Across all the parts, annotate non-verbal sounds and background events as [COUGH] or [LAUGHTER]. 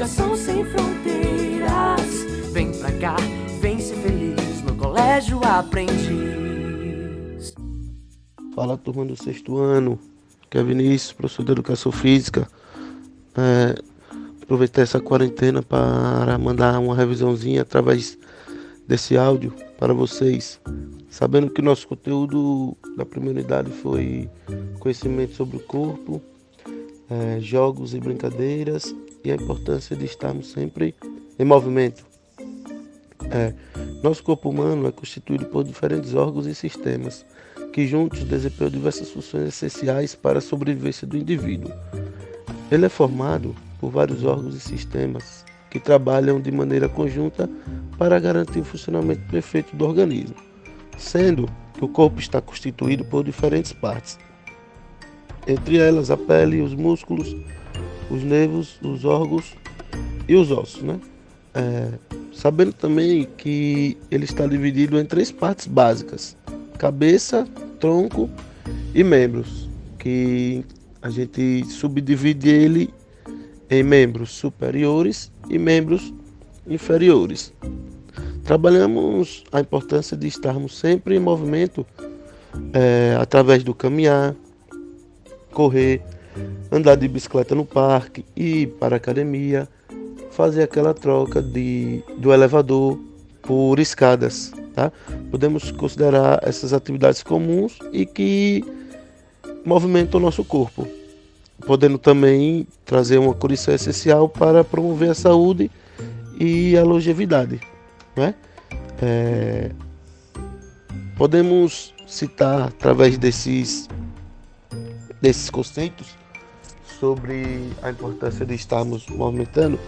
Educação sem fronteiras. Vem pra cá, vem ser feliz no colégio aprendiz. Fala turma do sexto ano, que é Vinícius, professor de Educação Física. É, aproveitar essa quarentena para mandar uma revisãozinha através desse áudio para vocês. Sabendo que nosso conteúdo da primeira unidade foi conhecimento sobre o corpo, é, jogos e brincadeiras e a importância de estarmos sempre em movimento. É, nosso corpo humano é constituído por diferentes órgãos e sistemas que juntos desempenham diversas funções essenciais para a sobrevivência do indivíduo. Ele é formado por vários órgãos e sistemas que trabalham de maneira conjunta para garantir o funcionamento perfeito do organismo, sendo que o corpo está constituído por diferentes partes, entre elas a pele, os músculos, os nervos, os órgãos e os ossos, né? É, sabendo também que ele está dividido em três partes básicas: cabeça, tronco e membros, que a gente subdivide ele em membros superiores e membros inferiores. Trabalhamos a importância de estarmos sempre em movimento é, através do caminhar, correr, andar de bicicleta no parque, ir para a academia, fazer aquela troca de, do elevador por escadas. Tá? Podemos considerar essas atividades comuns e que movimentam o nosso corpo, podendo também trazer uma condição essencial para promover a saúde e a longevidade. Né? É, podemos citar através desses desses conceitos sobre a importância de estarmos movimentando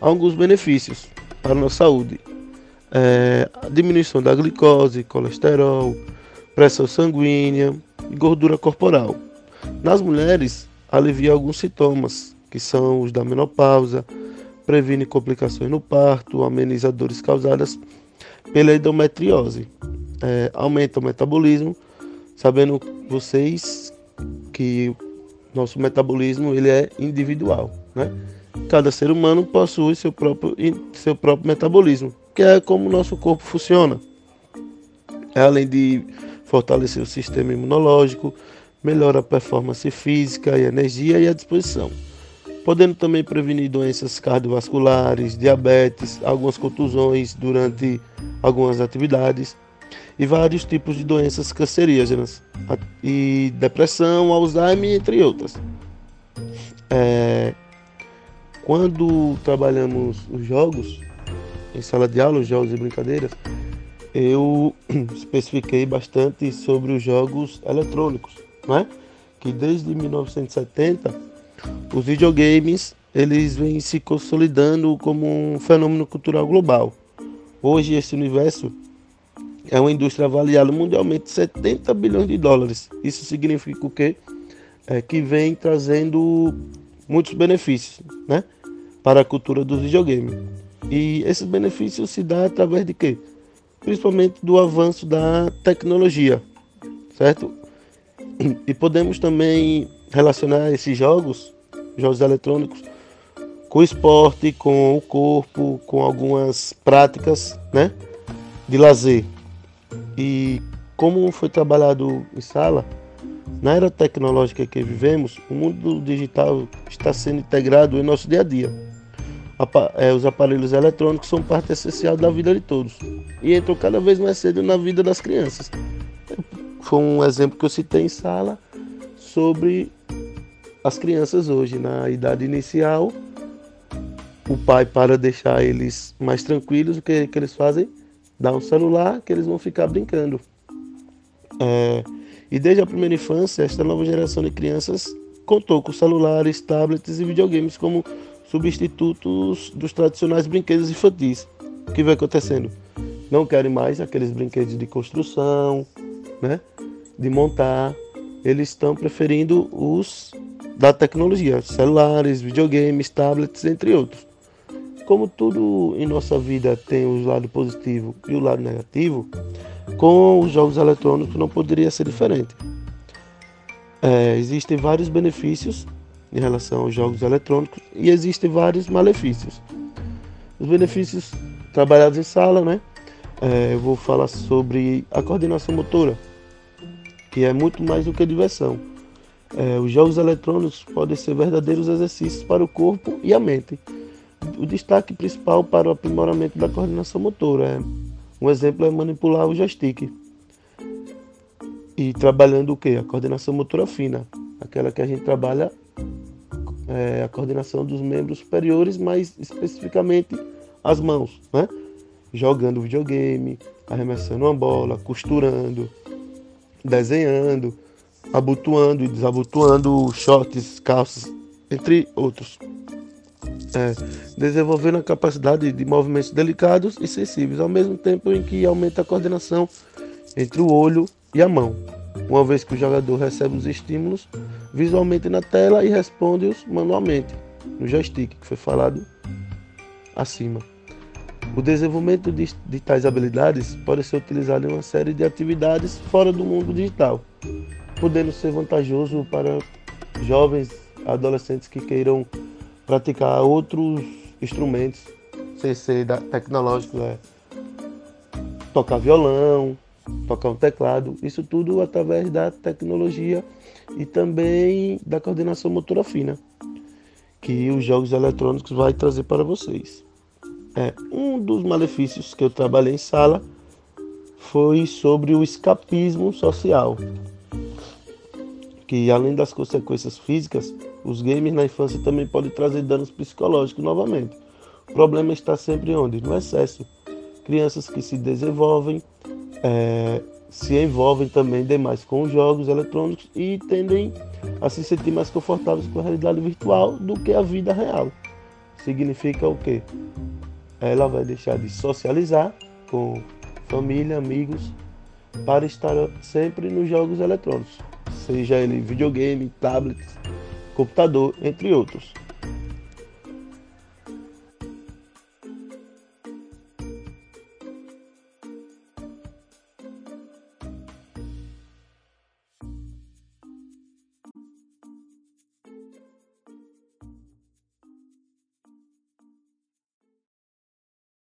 alguns benefícios para a nossa saúde. É, a diminuição da glicose, colesterol, pressão sanguínea e gordura corporal. Nas mulheres, alivia alguns sintomas, que são os da menopausa, previne complicações no parto, ameniza dores causadas pela endometriose, é, aumenta o metabolismo, sabendo vocês que nosso metabolismo ele é individual, né? Cada ser humano possui seu próprio, seu próprio metabolismo, que é como o nosso corpo funciona. É, além de fortalecer o sistema imunológico, melhora a performance física e energia e a disposição, podendo também prevenir doenças cardiovasculares, diabetes, algumas contusões durante algumas atividades, e vários tipos de doenças cancerígenas, e depressão, Alzheimer, entre outras. É, quando trabalhamos os jogos, em sala de aula, os jogos e brincadeiras, eu [CLEARS THROAT] especifiquei bastante sobre os jogos eletrônicos, né? que desde 1970 os videogames eles vêm se consolidando como um fenômeno cultural global. Hoje esse universo é uma indústria avaliada mundialmente 70 bilhões de dólares. Isso significa o quê? É que vem trazendo muitos benefícios né, para a cultura dos videogames. E esses benefícios se dão através de quê? Principalmente do avanço da tecnologia, certo? E podemos também relacionar esses jogos, jogos eletrônicos, com o esporte, com o corpo, com algumas práticas né, de lazer. E como foi trabalhado em sala, na era tecnológica que vivemos, o mundo digital está sendo integrado em nosso dia a dia. É, os aparelhos eletrônicos são parte essencial da vida de todos e entram cada vez mais cedo na vida das crianças. Foi um exemplo que eu citei em sala sobre as crianças hoje, na idade inicial. O pai, para deixar eles mais tranquilos, o que, que eles fazem? Dá um celular que eles vão ficar brincando. É, e desde a primeira infância, esta nova geração de crianças contou com celulares, tablets e videogames como substitutos dos tradicionais brinquedos infantis. O que vai acontecendo? Não querem mais aqueles brinquedos de construção, né? de montar. Eles estão preferindo os da tecnologia, celulares, videogames, tablets, entre outros como tudo em nossa vida tem o lado positivo e o lado negativo, com os jogos eletrônicos não poderia ser diferente. É, existem vários benefícios em relação aos jogos eletrônicos e existem vários malefícios. Os benefícios trabalhados em sala, né? É, eu vou falar sobre a coordenação motora, que é muito mais do que diversão. É, os jogos eletrônicos podem ser verdadeiros exercícios para o corpo e a mente. O destaque principal para o aprimoramento da coordenação motora. É, um exemplo é manipular o joystick. E trabalhando o que? A coordenação motora fina, aquela que a gente trabalha é, a coordenação dos membros superiores, mais especificamente as mãos, né? Jogando videogame, arremessando uma bola, costurando, desenhando, abotoando e desabotoando shorts, calças, entre outros. É, desenvolvendo a capacidade de movimentos delicados e sensíveis, ao mesmo tempo em que aumenta a coordenação entre o olho e a mão, uma vez que o jogador recebe os estímulos visualmente na tela e responde-os manualmente no joystick, que foi falado acima. O desenvolvimento de, de tais habilidades pode ser utilizado em uma série de atividades fora do mundo digital, podendo ser vantajoso para jovens adolescentes que queiram praticar outros instrumentos sem ser tecnológicos, é, tocar violão, tocar um teclado, isso tudo através da tecnologia e também da coordenação motora fina que os jogos eletrônicos vai trazer para vocês. É, um dos malefícios que eu trabalhei em sala foi sobre o escapismo social, que além das consequências físicas, os games na infância também podem trazer danos psicológicos novamente. O problema está sempre onde? No excesso. Crianças que se desenvolvem é, se envolvem também demais com os jogos eletrônicos e tendem a se sentir mais confortáveis com a realidade virtual do que a vida real. Significa o quê? Ela vai deixar de socializar com família, amigos, para estar sempre nos jogos eletrônicos, seja ele videogame, tablet, computador, entre outros.